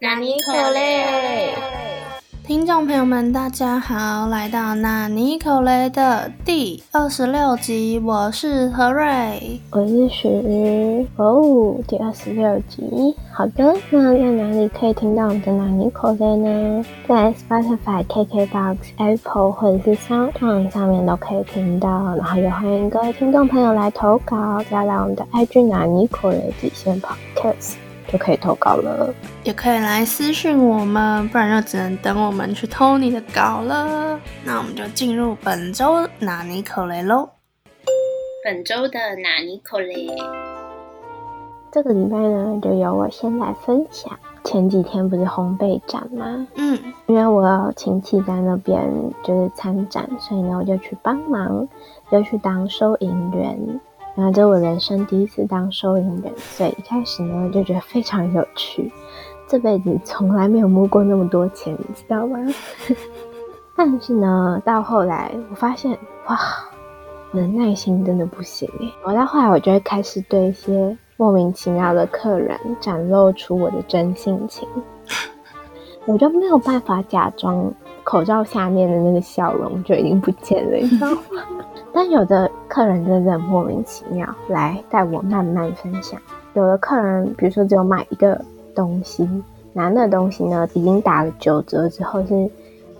纳尼可嘞？听众朋友们，大家好，来到纳尼可雷的第二十六集，我是何瑞，我是许哦，第二十六集。好的，那在哪里可以听到我们的纳尼可雷呢？在 Spotify、KKBox、Apple 或者是 SoundOn 上面都可以听到。然后也欢迎各位听众朋友来投稿，加来我们的 IG 纳尼可雷底线 Podcast。就可以投稿了，也可以来私信我们，不然就只能等我们去偷你的稿了。那我们就进入本周哪尼口雷喽。本周的哪尼口雷，这个礼拜呢，就由我先来分享。前几天不是烘焙展吗？嗯，因为我有亲戚在那边就是参展，所以呢，我就去帮忙，就去当收银员。然后这是我人生第一次当收银员，所以一开始呢就觉得非常有趣。这辈子从来没有摸过那么多钱，你知道吗？但是呢，到后来我发现，哇，我的耐心真的不行诶。我到后来，我就会开始对一些莫名其妙的客人展露出我的真性情，我就没有办法假装口罩下面的那个笑容就已经不见了，你知道吗？但有的客人真的莫名其妙，来带我慢慢分享。有的客人，比如说只有买一个东西，拿那东西呢，已经打了九折之后是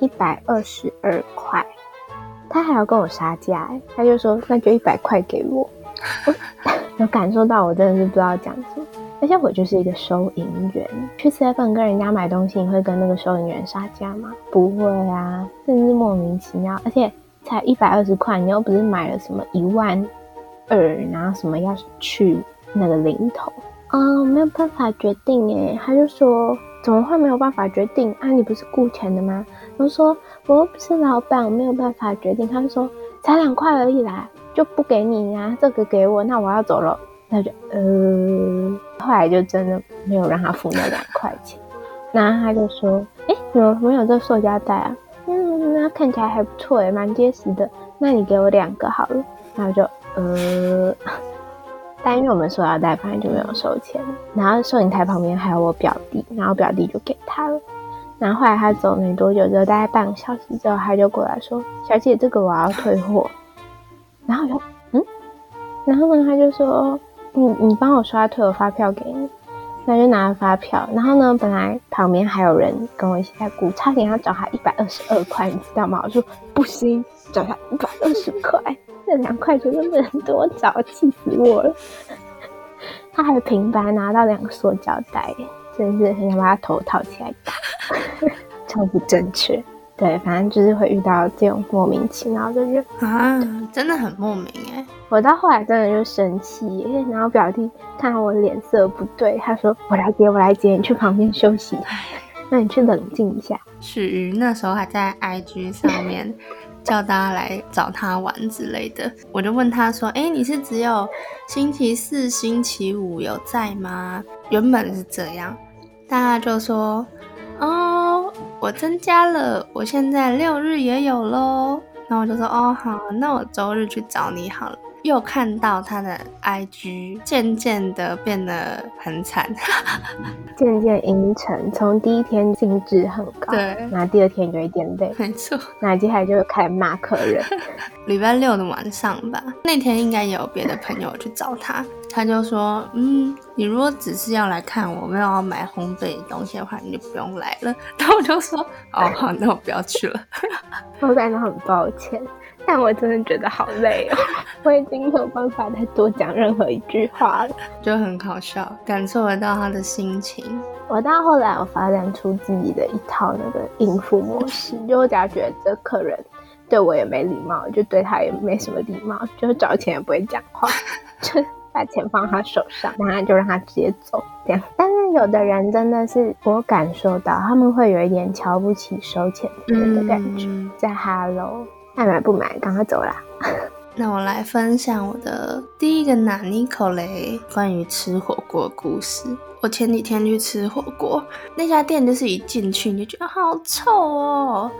一百二十二块，他还要跟我杀价，他就说那就一百块给我。我有感受到，我真的是不知道讲什么。而且我就是一个收银员，去 seven 跟人家买东西，你会跟那个收银员杀价吗？不会啊，真是莫名其妙，而且。才一百二十块，你又不是买了什么一万二，然后什么要去那个零头啊？没有办法决定哎，他就说怎么会没有办法决定啊？你不是雇钱的吗？我说我又不是老板，我没有办法决定。他就说才两块而已啦，就不给你呀，这个给我，那我要走了。那就呃，后来就真的没有让他付那两块钱。然后他就说，哎，怎么没有这塑胶袋啊？那看起来还不错诶，蛮结实的。那你给我两个好了。然后就呃，但因为我们塑料袋，反正就没有收钱。然后收银台旁边还有我表弟，然后表弟就给他了。然后后来他走没多久，之后大概半个小时之后，他就过来说：“小姐，这个我要退货。”然后就嗯，然后呢，他就说：“你你帮我刷退我发票给你。”他就拿了发票，然后呢，本来旁边还有人跟我一起在估，差点要找他一百二十二块，你知道吗？我说不行，找他一百二十块，那两块钱都不能多找，气死我了。他还平白拿到两个塑胶袋，真是很想把他头套起来打，超不正确。对，反正就是会遇到这种莫名其妙的人啊，真的很莫名哎。我到后来真的就生气，然后表弟看到我脸色不对，他说：“我来接，我来接，你去旁边休息，那你去冷静一下。”许瑜那时候还在 IG 上面叫大家来找他玩之类的，我就问他说：“哎，你是只有星期四、星期五有在吗？”原本是这样，大家就说：“哦。”我增加了，我现在六日也有喽。那我就说，哦好，那我周日去找你好了。又看到他的 IG 渐渐的变得很惨，渐渐阴沉，从第一天兴致很高，对，然后第二天有一点累，没错，那接下来就开始骂客人。礼拜六的晚上吧，那天应该也有别的朋友去找他，他就说，嗯，你如果只是要来看我，没有要买烘焙的东西的话，你就不用来了。然后我就说，哦好，那我不要去了。我感到很抱歉。但我真的觉得好累哦，我已经没有办法再多讲任何一句话了，就很好笑，感受得到他的心情。我到后来，我发展出自己的一套那个应付模式，就我只要觉得这客人对我也没礼貌，就对他也没什么礼貌，就是找钱也不会讲话，就把钱放他手上，然后就让他直接走这样。但是有的人真的是我感受到他们会有一点瞧不起收钱的人的感觉，在 Hello。爱买不买，赶快走啦！那我来分享我的第一个纳尼口雷关于吃火锅故事。我前几天去吃火锅，那家店就是一进去你就觉得好臭哦，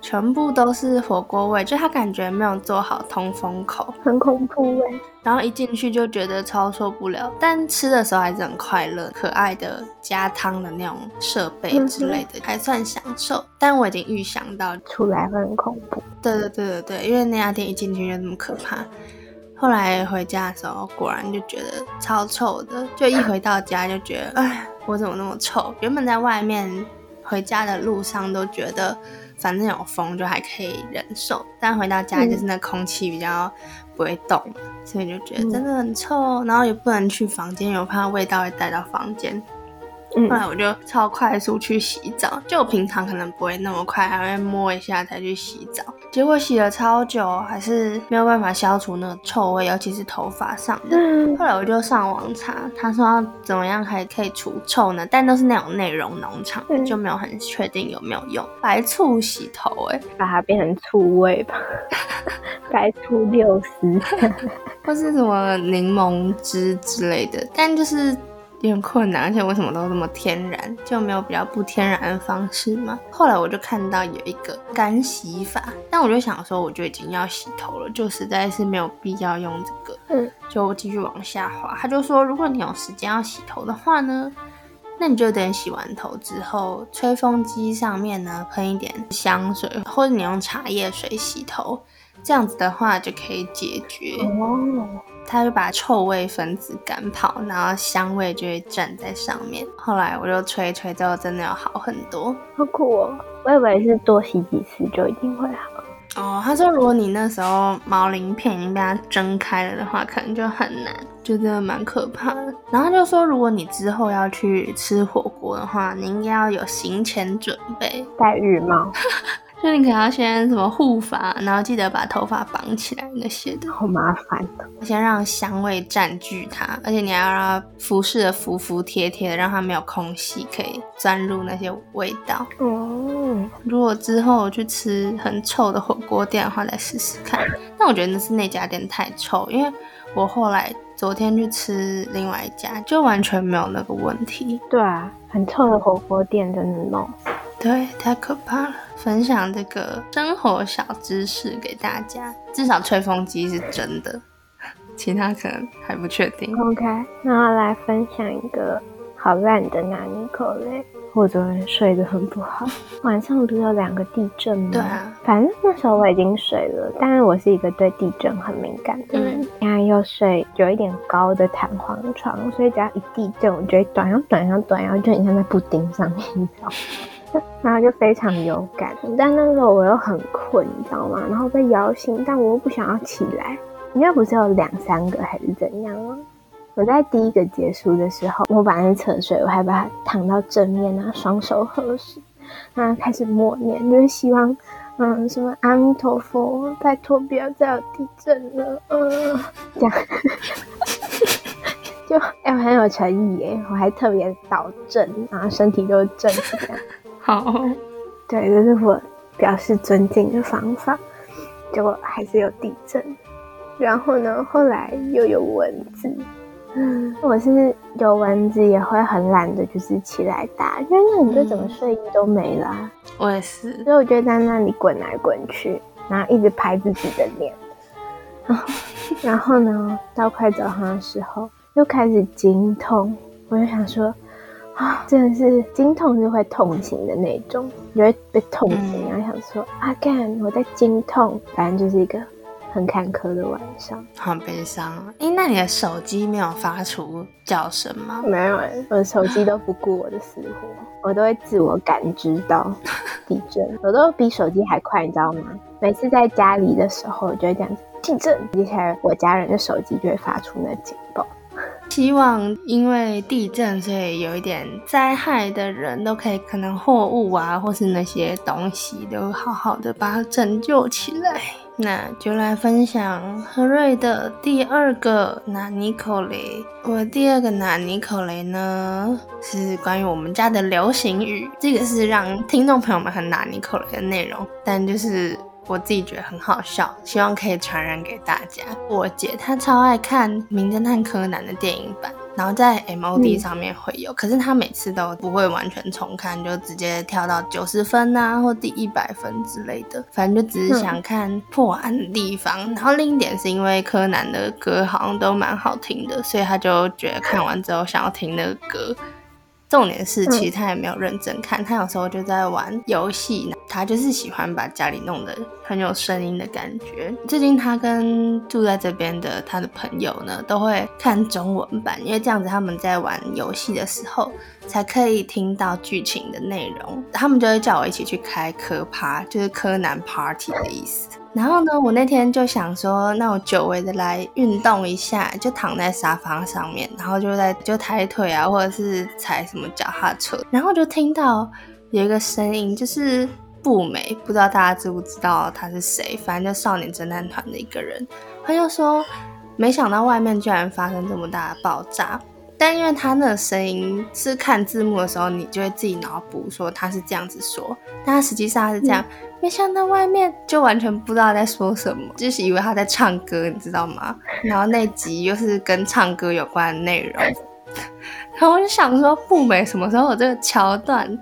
全部都是火锅味，就它感觉没有做好通风口，很恐怖哎。然后一进去就觉得超受不了，但吃的时候还是很快乐，可爱的加汤的那种设备之类的，还算享受。但我已经预想到出来会很恐怖。对对对对对，因为那家店一进去就那么可怕。后来回家的时候，果然就觉得超臭的，就一回到家就觉得，哎，我怎么那么臭？原本在外面回家的路上都觉得，反正有风就还可以忍受，但回到家就是那空气比较不会动，所以就觉得真的很臭，然后也不能去房间，又怕味道会带到房间。后来我就超快速去洗澡，就我平常可能不会那么快，还会摸一下才去洗澡。结果洗了超久，还是没有办法消除那个臭味，尤其是头发上的。后来我就上网查，他说怎么样还可以除臭呢？但都是那种内容农场，就没有很确定有没有用。白醋洗头，哎，把它变成醋味吧，白醋六十，或是什么柠檬汁之类的，但就是。有点困难，而且为什么都这么天然，就没有比较不天然的方式吗？后来我就看到有一个干洗法，但我就想说，我就已经要洗头了，就实在是没有必要用这个。嗯，就继续往下滑，他就说，如果你有时间要洗头的话呢，那你就等洗完头之后，吹风机上面呢喷一点香水，或者你用茶叶水洗头，这样子的话就可以解决。哦。他就把臭味分子赶跑，然后香味就会站在上面。后来我就吹吹之后，真的有好很多，好酷哦！我以为是多洗几次就一定会好。哦，他说如果你那时候毛鳞片已经被它蒸开了的话，可能就很难，就真的蛮可怕的。然后就说如果你之后要去吃火锅的话，你应该要有行前准备，戴浴帽。就你可能要先什么护发，然后记得把头发绑起来那些的，好麻烦的。先让香味占据它，而且你还要让它服侍的服服帖帖的，让它没有空隙可以钻入那些味道。哦，如果之后去吃很臭的火锅店的话，再试试看。但我觉得那是那家店太臭，因为我后来昨天去吃另外一家，就完全没有那个问题。对啊，很臭的火锅店真的 no。对，太可怕了。分享这个生活小知识给大家，至少吹风机是真的，其他可能还不确定。OK，那来分享一个好烂的拿尼口嘞。我昨天睡得很不好，晚上不是有两个地震吗？对啊，反正那时候我已经睡了，但是我是一个对地震很敏感的人。现在又睡有一点高的弹簧床，所以只要一地震，我觉得短要短要短要，就很像在布丁上面，你知道。然后就非常有感，但那时候我又很困，你知道吗？然后被摇醒，但我又不想要起来。应该不是有两三个还是怎样吗？我在第一个结束的时候，我本来是侧睡，我还把它躺到正面啊，双手合十，然后开始默念，就是希望，嗯，什么阿弥陀佛，拜托不要再有地震了，嗯，这样，就哎很有诚意耶，我还特别倒正，然后身体就正这样。好，对，这是我表示尊敬的方法。结果还是有地震，然后呢，后来又有蚊子。嗯，我是有蚊子也会很懒的，就是起来打，因为那你就怎么睡衣都没了。我也是，所以我就在那里滚来滚去，然后一直拍自己的脸。然后呢，到快早上的时候又开始经痛，我就想说。啊，真的是经痛是会痛醒的那种，你会被痛醒，然后想说啊，干我在经痛，反正就是一个很坎坷的晚上，好悲伤。哎，那你的手机没有发出叫声吗？没有哎，我的手机都不顾我的死活，我都会自我感知到地震，我都比手机还快，你知道吗？每次在家里的时候，我就会这样子地震，接下来我家人的手机就会发出那警报。希望因为地震，所以有一点灾害的人都可以，可能货物啊，或是那些东西，都好好的把它拯救起来。那就来分享何瑞的第二个拿尼口雷。我第二个拿尼口雷呢，是关于我们家的流行语。这个是让听众朋友们很拿尼口雷的内容，但就是。我自己觉得很好笑，希望可以传染给大家。我姐她超爱看《名侦探柯南》的电影版。然后在 MOD 上面会有，可是她每次都不会完全重看，就直接跳到九十分啊，或第一百分之类的，反正就只是想看破案的地方。然后另一点是因为柯南的歌好像都蛮好听的，所以她就觉得看完之后想要听那个歌。重点是，其实他也没有认真看，他有时候就在玩游戏。他就是喜欢把家里弄得很有声音的感觉。最近他跟住在这边的他的朋友呢，都会看中文版，因为这样子他们在玩游戏的时候才可以听到剧情的内容。他们就会叫我一起去开科趴，就是柯南 party 的意思。然后呢，我那天就想说，那我久违的来运动一下，就躺在沙发上面，然后就在就抬腿啊，或者是踩什么脚踏车，然后就听到有一个声音，就是步美，不知道大家知不知道他是谁，反正就少年侦探团的一个人，他就说，没想到外面居然发生这么大的爆炸。但因为他那个声音是看字幕的时候，你就会自己脑补说他是这样子说，但他实际上是这样。没想到外面就完全不知道在说什么，就是以为他在唱歌，你知道吗？然后那集又是跟唱歌有关的内容，然后我就想说，不美什么时候有这个桥段？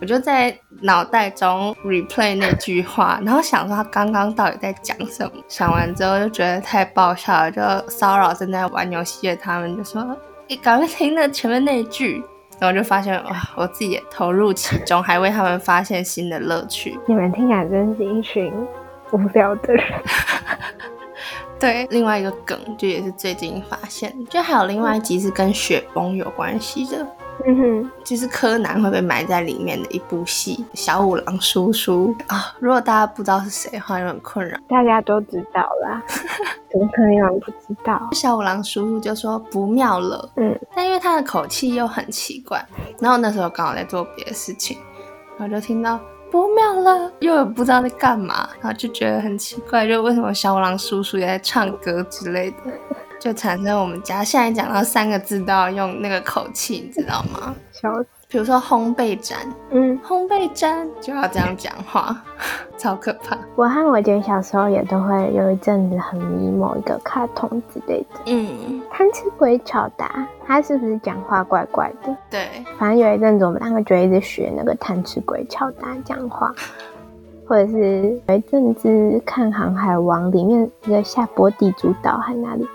我就在脑袋中 replay 那句话，然后想说他刚刚到底在讲什么。想完之后就觉得太爆笑了，就骚扰正在玩游戏的他们，就说。你赶快听那前面那一句，然后就发现哇，我自己也投入其中，还为他们发现新的乐趣。你们听起来真是一群无聊的人。对，另外一个梗就也是最近发现，就还有另外一集是跟雪崩有关系的。嗯哼，就是柯南会被埋在里面的一部戏，小五郎叔叔啊。如果大家不知道是谁的话，就很困扰。大家都知道啦，怎么可能有人不知道？小五郎叔叔就说不妙了，嗯，但因为他的口气又很奇怪，然后那时候刚好在做别的事情，然后就听到不妙了，又有不知道在干嘛，然后就觉得很奇怪，就为什么小五郎叔叔也在唱歌之类的。就产生我们家现在讲到三个字都要用那个口气，你知道吗？笑死！比如说烘焙展，嗯，烘焙展就要这样讲话，超可怕。我和我姐小时候也都会有一阵子很迷某一个卡通之类的，嗯，贪吃鬼巧达，他是不是讲话怪怪的？对，反正有一阵子我们两个就一直学那个贪吃鬼巧达讲话。或者是有一阵子看《航海王》里面一个下波地主岛还哪里，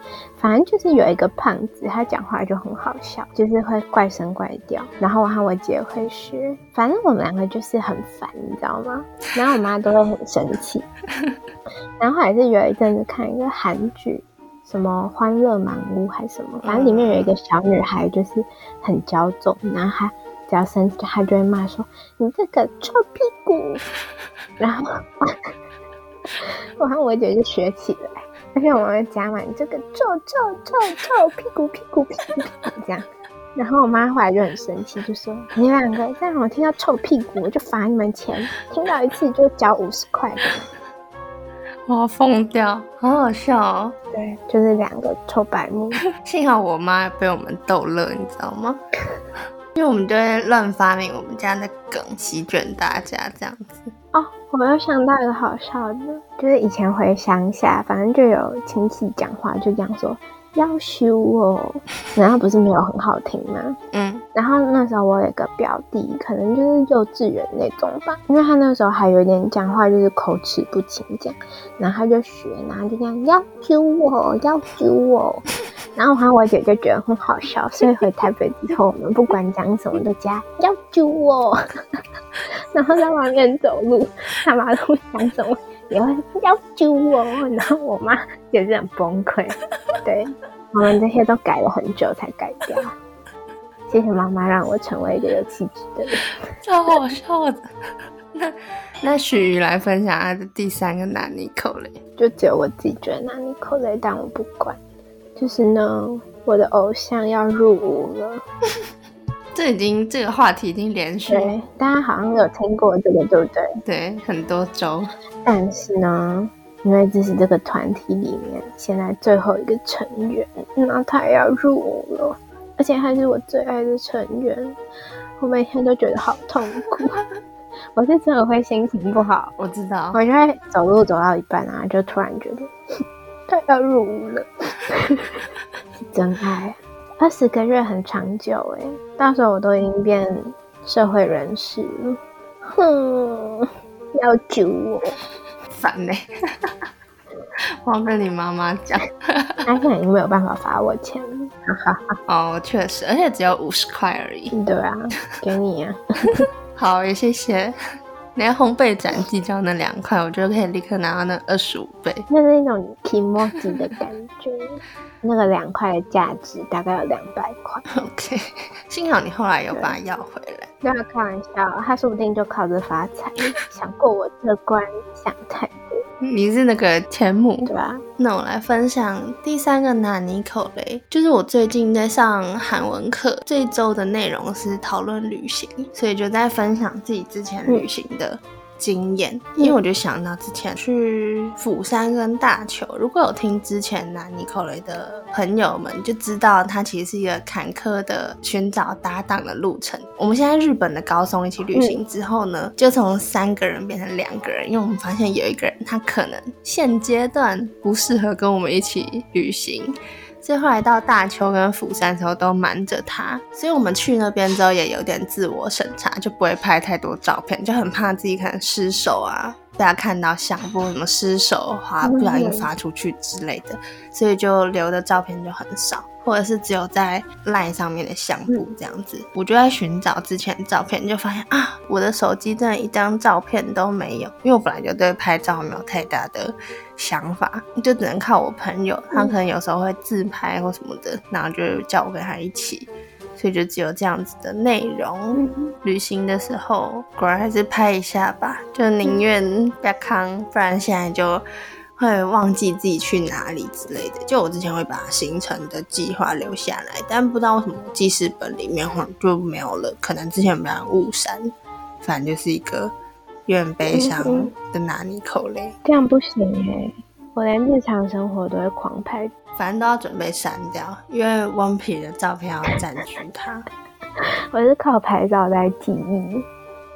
反正就是有一个胖子，他讲话就很好笑，就是会怪声怪调。然后我和我姐会学，反正我们两个就是很烦，你知道吗？然后我妈都会很生气。然后还是有一阵子看一个韩剧，什么《欢乐满屋》还是什么，反正里面有一个小女孩就是很骄纵，然后她。只要生气，他就会骂说：“你这个臭屁股。”然后 我和我姐就学起来，而且我们讲嘛：“你这个臭臭臭臭屁股屁股屁股这样。”然后我妈后来就很生气，就说：“你们两个再让我听到臭屁股，我就罚你们钱，听到一次就交五十块。”我要疯掉，好好笑哦！对，就是两个臭白目。幸好我妈被我们逗乐，你知道吗？因为我们就会乱发明我们家的梗，席卷大家这样子哦。我又想到一个好笑的，就是以前回乡下，反正就有亲戚讲话，就这样说。要修哦，然后不是没有很好听吗？嗯，然后那时候我有个表弟，可能就是幼稚园那种吧，因为他那时候还有点讲话就是口齿不清这样，然后他就学，然后就这样要修我，要修我，然后我和我姐就觉得很好笑，所以回台北之后，我们不管讲什么都加要救我，然后在外面走路，他妈都讲什么。也会要救我，然后我妈也是很崩溃。对，我们这些都改了很久才改掉。谢谢妈妈让我成为一个有气质的人，超好笑的。那那许瑜来分享他的第三个拿尼口雷，就只有我自己觉得拿尼口雷，但我不管。就是呢，我的偶像要入伍了。这已经这个话题已经连续，对，大家好像有听过这个，对不对？对，很多周。但是呢，因为这是这个团体里面现在最后一个成员，那他也要入伍了，而且还是我最爱的成员，我每天都觉得好痛苦。我是真的会心情不好，我知道，我就会走路走到一半啊，就突然觉得他要入伍了，是 真爱。二十个月很长久哎，到时候我都已经变社会人士了，哼，要救我，烦呢、我要跟你妈妈讲。他现在已经没有办法罚我钱。哦，确实，而且只有五十块而已。对啊，给你啊。好，也谢谢。你要烘焙展计较那两块，我觉得可以立刻拿到那二十五倍。那是一种 o j i 的感觉，那个两块的价值大概有两百块。OK，幸好你后来有把它要回来。不要开玩笑，他说不定就靠着发财。想过我这关，想太多。你是那个天母，对吧？那我来分享第三个纳尼口雷，就是我最近在上韩文课，这一周的内容是讨论旅行，所以就在分享自己之前旅行的经验。因为我就想到之前去釜山跟大邱，如果有听之前南尼口雷的朋友们，就知道它其实是一个坎坷的寻找搭档的路程。我们现在日本的高松一起旅行之后呢，就从三个人变成两个人，因为我们发现有一个人他可能现阶段不适合跟我们一起旅行。所以后来到大邱跟釜山的时候都瞒着他，所以我们去那边之后也有点自我审查，就不会拍太多照片，就很怕自己可能失手啊，被他看到相簿什么失手滑不小心发出去之类的，所以就留的照片就很少，或者是只有在 LINE 上面的相簿这样子。我就在寻找之前的照片，就发现啊，我的手机真的一张照片都没有，因为我本来就对拍照没有太大的想法，就只能靠我朋友，他可能有时候会自拍或什么的，然后就叫我跟他一起，所以就只有这样子的内容。旅行的时候，果然还是拍一下吧，就宁愿不要康，不然现在就会忘记自己去哪里之类的。就我之前会把行程的计划留下来，但不知道为什么记事本里面就没有了，可能之前把它误删，反正就是一个有点悲伤的拿尼口嘞。这样不行哎、我连日常生活都会狂拍，反正都要准备删掉，因为汪皮的照片要占据它。我是靠拍照来记忆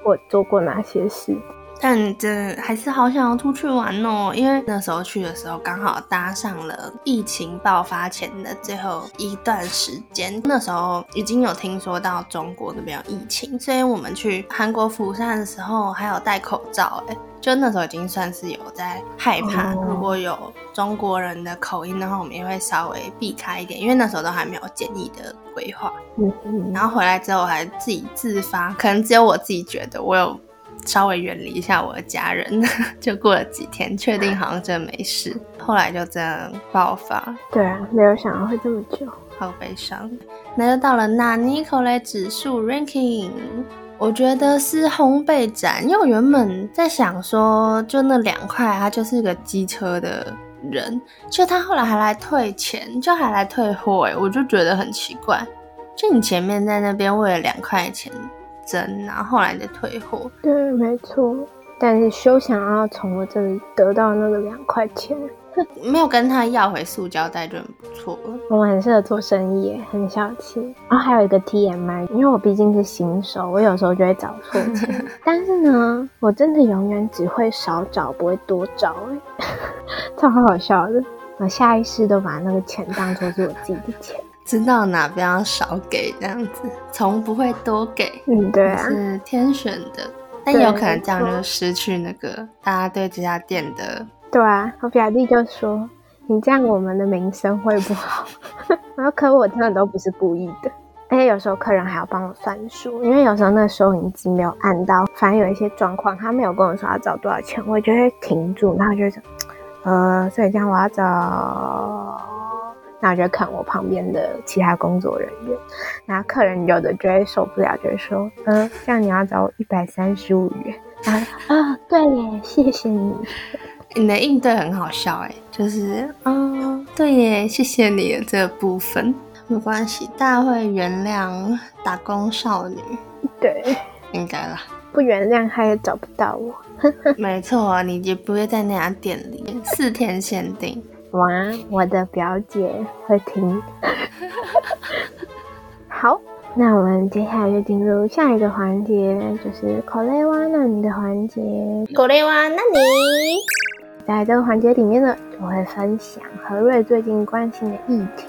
我做过哪些事。但真的还是好想要出去玩哦，因为那时候去的时候刚好搭上了疫情爆发前的最后一段时间，那时候已经有听说到中国那边有疫情，所以我们去韩国釜山的时候还有戴口罩，哎，就那时候已经算是有在害怕，哦如果有中国人的口音的话，我们也会稍微避开一点，因为那时候都还没有简易的规划。嗯嗯，然后回来之后，我还自己自发，可能只有我自己觉得我有稍微远离一下我的家人，就过了几天，确定好像真的没事，后来就这样爆发，对啊，没有想到会这么久。好悲伤。那就到了纳尼口雷指数 ranking。我觉得是烘焙展，因为我原本在想说，就那两块，他就是个机车的人，就他后来还来退钱，就还来退货，哎，我就觉得很奇怪。就你前面在那边为了两块钱争，然后后来再退货，对，没错。但是休想要从我这里得到那个两块钱，没有跟他要回塑胶袋就很不错了。我们很适合做生意耶，很小气。然后还有一个 TMI，因为我毕竟是新手，我有时候就会找错钱。但是呢，我真的永远只会少找，不会多找，哎，超好笑的。我下意识都把那个钱当做是我自己的钱。知道哪边要少给这样子，从不会多给，嗯，对啊，是天选的，但对有可能这样就失去那个大家对这家店的。对啊，我表弟就说：“你这样我们的名声会不好。”然后可我真的都不是故意的，而且有时候客人还要帮我算数，因为有时候那个收银机没有按到，反正有一些状况他没有跟我说要找多少钱，我就会停住，然后就会说：“呃，所以这样我要找。”然后就看我旁边的其他工作人员，然后客人有的就会受不了，就会说：“嗯、这样你要找我一百三十五元。”然后啊，对耶，谢谢你。你的应对很好笑哎，就是啊，对耶，谢谢你的这个部分，没关系，大家会原谅打工少女，对，应该啦。不原谅他也找不到我。没错，你也不会在那家店里，四天限定。哇，我的表姐会听。好，那我们接下来就进入下一个环节，就是口雷哇那你的环节。口雷哇那你在这个环节里面呢，我会分享何瑞最近关心的议题，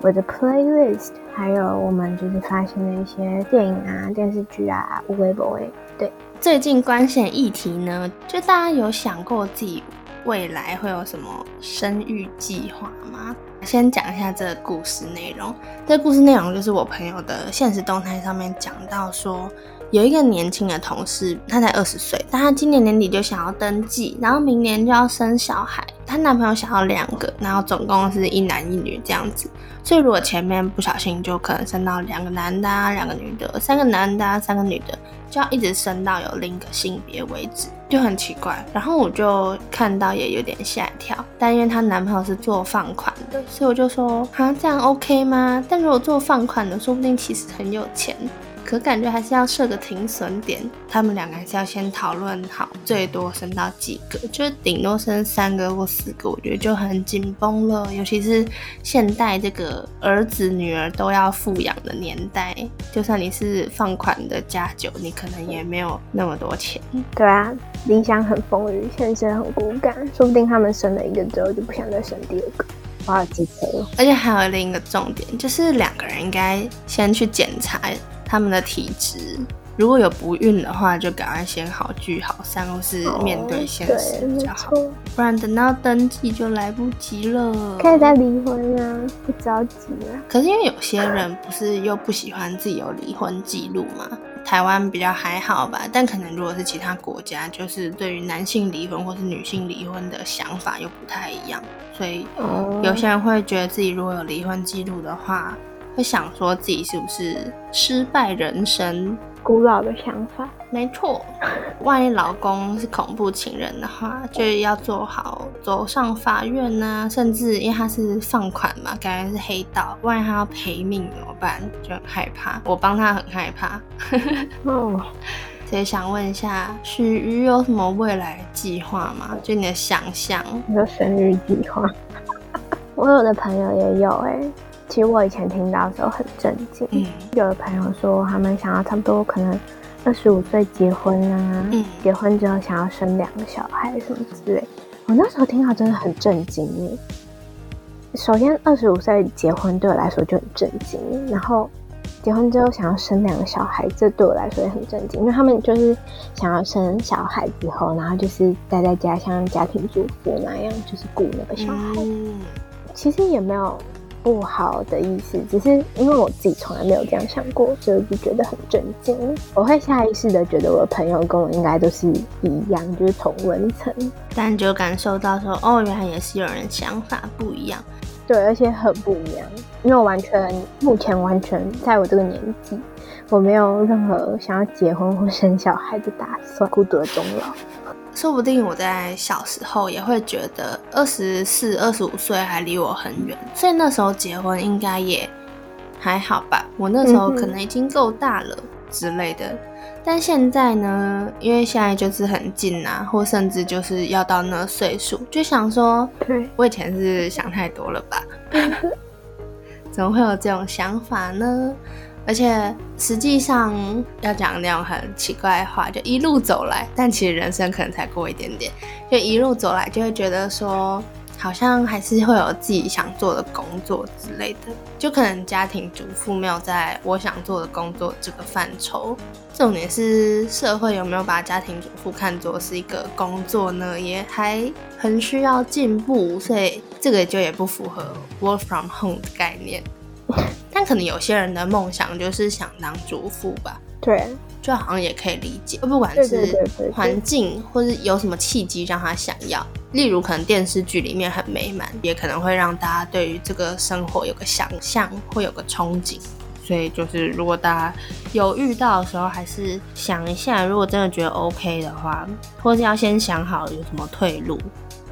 我的 playlist，还有我们就是发现的一些电影啊、电视剧啊、微博对，最近关心的议题呢，就大家有想过自己未来会有什么生育计划吗？先讲一下这个故事内容。这个故事内容就是我朋友的现实动态上面讲到说，有一个年轻的同事，她才二十岁，但她今年年底就想要登记，然后明年就要生小孩。她男朋友想要两个，然后总共是一男一女这样子。所以如果前面不小心就可能生到两个男的、两个女的、三个男的、三个女的，就要一直生到有另一个性别为止。就很奇怪，然后我就看到也有点吓一跳，但因为她男朋友是做放款的，所以我就说，啊，这样 OK 吗？但如果做放款的，说不定其实很有钱。可感觉还是要设个停损点，他们两个还是要先讨论好，最多生到几个，就顶多生三个或四个，我觉得就很紧绷了。尤其是现代这个儿子女儿都要富养的年代，就算你是放款的家酒，你可能也没有那么多钱。对啊，理想很丰腴，现实很骨感，说不定他们生了一个之后就不想再生第二个，哇，机车了。而且还有另一个重点，就是两个人应该先去检查。他们的体质，如果有不孕的话，就赶快先好聚好散，或是面对现实比较好，不然等到登记就来不及了。可以再离婚啊，不着急啊。可是因为有些人不是又不喜欢自己有离婚记录嘛，台湾比较还好吧，但可能如果是其他国家，就是对于男性离婚或是女性离婚的想法又不太一样，所以有些人会觉得自己如果有离婚记录的话。会想说自己是不是失败人生？古老的想法，没错。万一老公是恐怖情人的话，就要做好走上法院呐。甚至因为他是放款嘛，感觉是黑道，万一他要赔命怎么办？就很害怕。我帮他很害怕。哦，所以想问一下，许瑜有什么未来计划吗？就你的想象，你的生育计划？我有的朋友也有哎。其实我以前听到的时候很震惊。嗯，有的朋友说他们想要差不多可能二十五岁结婚啊，嗯，结婚之后想要生两个小孩什么之类。我那时候听到真的很震惊耶。首先，二十五岁结婚对我来说就很震惊，然后结婚之后想要生两个小孩，这对我来说也很震惊，因为他们就是想要生小孩之后，然后就是待在家像家庭主妇那样，就是顾那个小孩。其实也没有。不好的意思，只是因为我自己从来没有这样想过，所以就觉得很震惊。我会下意识的觉得我的朋友跟我应该都是一样，就是同温层，但就感受到说，哦，原来也是有人想法不一样，对，而且很不一样。因为我完全目前完全在我这个年纪，我没有任何想要结婚或生小孩的打算，孤独终老。说不定我在小时候也会觉得二十四、二十五岁还离我很远，所以那时候结婚应该也还好吧。我那时候可能已经够大了之类的。但现在呢，因为现在就是很近啊，或甚至就是要到那岁数，就想说，我以前是想太多了吧？怎么会有这种想法呢？而且实际上要讲那种很奇怪的话，就一路走来，但其实人生可能才过一点点，就一路走来就会觉得说，好像还是会有自己想做的工作之类的，就可能家庭主妇没有在我想做的工作这个范畴。重点是社会有没有把家庭主妇看作是一个工作呢？也还很需要进步，所以这个就也不符合 work from home 的概念。但可能有些人的梦想就是想当主妇吧，对，就好像也可以理解，不管是环境或是有什么契机让他想要，例如可能电视剧里面很美满，也可能会让大家对于这个生活有个想象，会有个憧憬。所以就是如果大家有遇到的时候，还是想一下，如果真的觉得 OK 的话，或是要先想好有什么退路。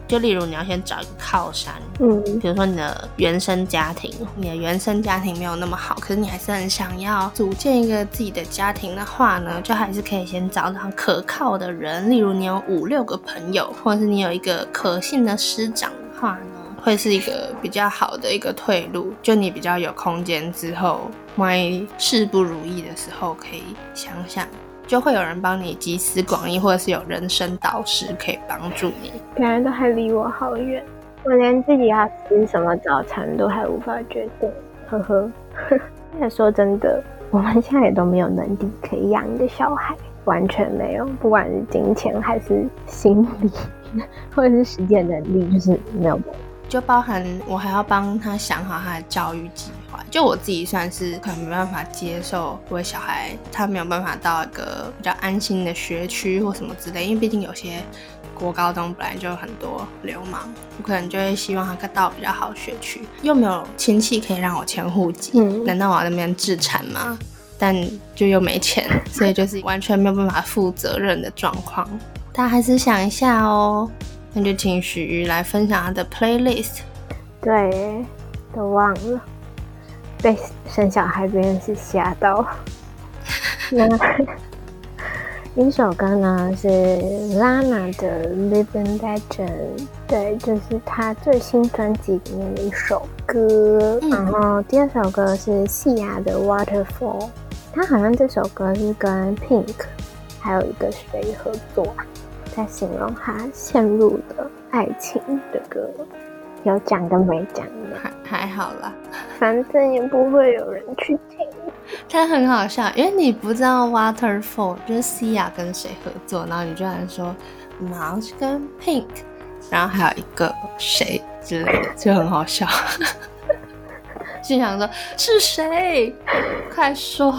就例如你要先找一个靠山，嗯，比如说你的原生家庭，你的原生家庭没有那么好，可是你还是很想要组建一个自己的家庭的话呢，就还是可以先找到可靠的人，例如你有五六个朋友，或者是你有一个可信的师长的话呢，会是一个比较好的一个退路，就你比较有空间之后万一事不如意的时候，可以想想，就会有人帮你集思广益，或者是有人生导师可以帮助你。别人都还离我好远，我连自己要吃什么早餐都还无法决定。呵呵，且说真的，我们现在也都没有能力可以养一个小孩，完全没有，不管是金钱还是心理，或者是实践能力，就是没有。就包含我还要帮他想好他的教育计划。就我自己算是可能没办法接受我的小孩，他没有办法到一个比较安心的学区或什么之类，因为毕竟有些。国高中本来就有很多流氓，我可能就会希望他到比较好学区，又没有亲戚可以让我迁户籍，难道我要那边自产吗？但就又没钱，所以就是完全没有办法负责任的状况。大家还是想一下哦，那就请许瑜来分享他的 playlist。对，都忘了，被生小孩这件事吓到。第一首歌呢是 Lana 的 Living Legend，对，就是她最新专辑里面的一首歌。然后第二首歌是细雅的 Waterfall，她好像这首歌是跟 Pink 还有一个谁合作，在形容她陷入的爱情的歌，有讲跟没讲的，还还好啦，反正也不会有人去听。他很好笑，因为你不知道 Waterfall 就是 Sia 跟谁合作，然后你居然说 Mouse 跟 Pink，然后还有一个谁之类的，就很好笑。心想说是谁？快说！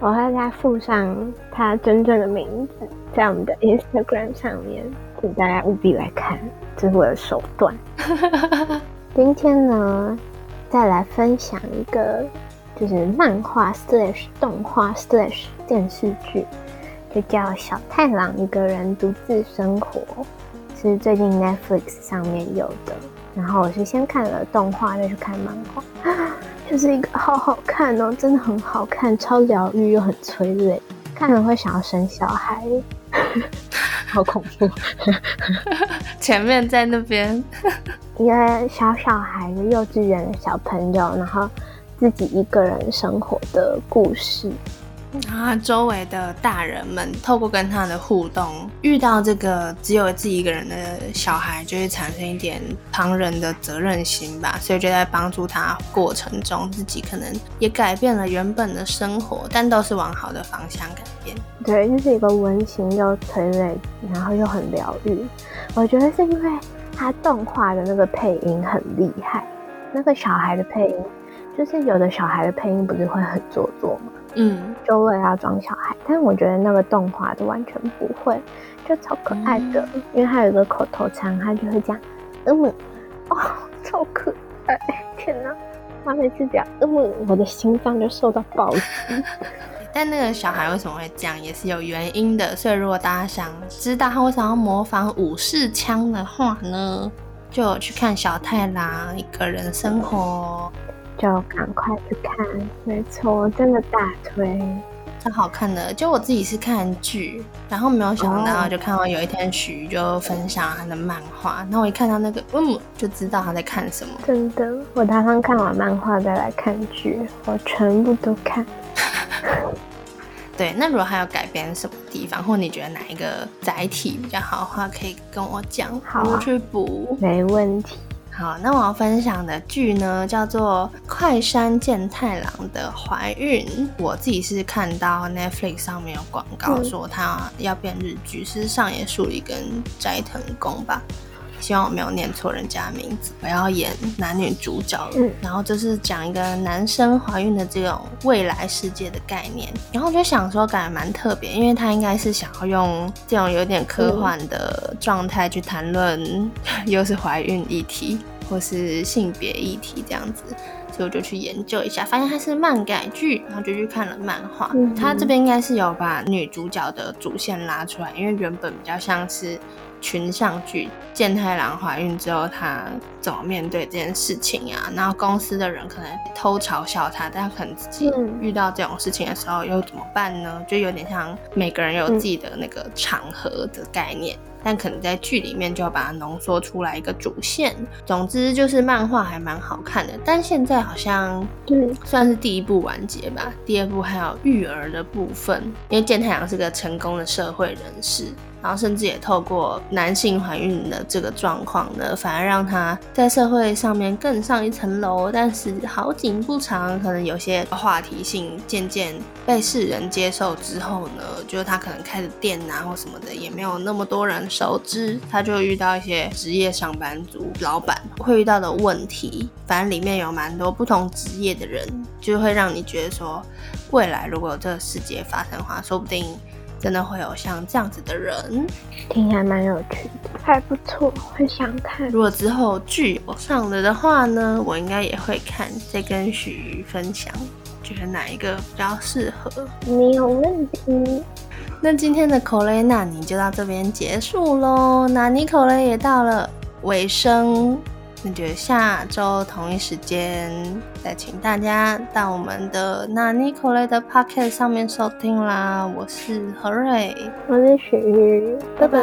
我会再附上他真正的名字在我们的 Instagram 上面，请大家务必来看，这是我的手段。今天呢，再来分享一个。就是漫画 slash 动画 slash 电视剧，就叫小太郎一个人独自生活，是最近 Netflix 上面有的。然后我是先看了动画，再去看漫画，就是一个好好看哦，真的很好看，超疗愈又很催泪，看了会想要生小孩，好恐怖。前面在那边一个小小孩的幼稚园的小朋友，然后。自己一个人生活的故事，啊，周围的大人们透过跟他的互动，遇到这个只有自己一个人的小孩，就会产生一点旁人的责任心吧。所以就在帮助他过程中，自己可能也改变了原本的生活，但都是往好的方向改变。对，就是一个温情又催泪，然后又很疗愈。我觉得是因为他动画的那个配音很厉害，那个小孩的配音。就是有的小孩的配音不是会很做作吗？嗯，就为了要装小孩。但是我觉得那个动画就完全不会，就超可爱的。因为他有一个口头禅，他就会讲“嗯，哦，超可爱！天哪，他每次讲“嗯”，我的心脏就受到暴击。但那个小孩为什么会这样，也是有原因的。所以如果大家想知道他为什么要模仿武士枪的话呢，就去看小太郎一个人生活。就赶快去看，没错，真的大推，超好看的。就我自己是看剧，然后没有想到，就看到有一天徐就分享他的漫画，那我一看到那个，嗯，就知道他在看什么。真的，我打算看完漫画再来看剧，我全部都看。对，那如果还有改编什么地方，或你觉得哪一个载体比较好的话，可以跟我讲，好去补，没问题。好，那我要分享的剧呢，叫做《快山健太郎的怀孕》。我自己是看到 Netflix 上面有广告说它要变日剧，是上野树里跟斋藤工吧。希望我没有念错人家名字。我要演男女主角，然后就是讲一个男生怀孕的这种未来世界的概念。然后我就想说，感觉蛮特别，因为他应该是想要用这种有点科幻的状态去谈论，又是怀孕议题或是性别议题这样子。所以我就去研究一下，发现它是漫改剧，然后就去看了漫画。它这边应该是有把女主角的主线拉出来，因为原本比较像是。群像剧，健太郎怀孕之后，他怎么面对这件事情啊？然后公司的人可能偷嘲笑他，但可能自己遇到这种事情的时候又怎么办呢？就有点像每个人有自己的那个场合的概念。但可能在剧里面就要把它浓缩出来一个主线。总之就是漫画还蛮好看的，但现在好像对，算是第一部完结吧，第二部还有育儿的部分，因为健太阳是个成功的社会人士。然后甚至也透过男性怀孕的这个状况呢，反而让他在社会上面更上一层楼。但是好景不长，可能有些话题性渐渐被世人接受之后呢，就是他可能开的店啊或什么的，也没有那么多人熟知。他就遇到一些职业上班族老板会遇到的问题。反正里面有蛮多不同职业的人，就会让你觉得说，未来如果这个世界发生的话，说不定。真的会有像这样子的人，听还蛮有趣的，还不错，很想看。如果之后剧有上了的话呢，我应该也会看，再跟许瑜分享，觉得哪一个比较适合。没有问题。那今天的口雷纳尼就到这边结束喽，纳尼口雷也到了尾声。那就下周同一时间再请大家到我们的那尼可雷的 Pocket 上面收听啦！我是何瑞，我是许，拜拜。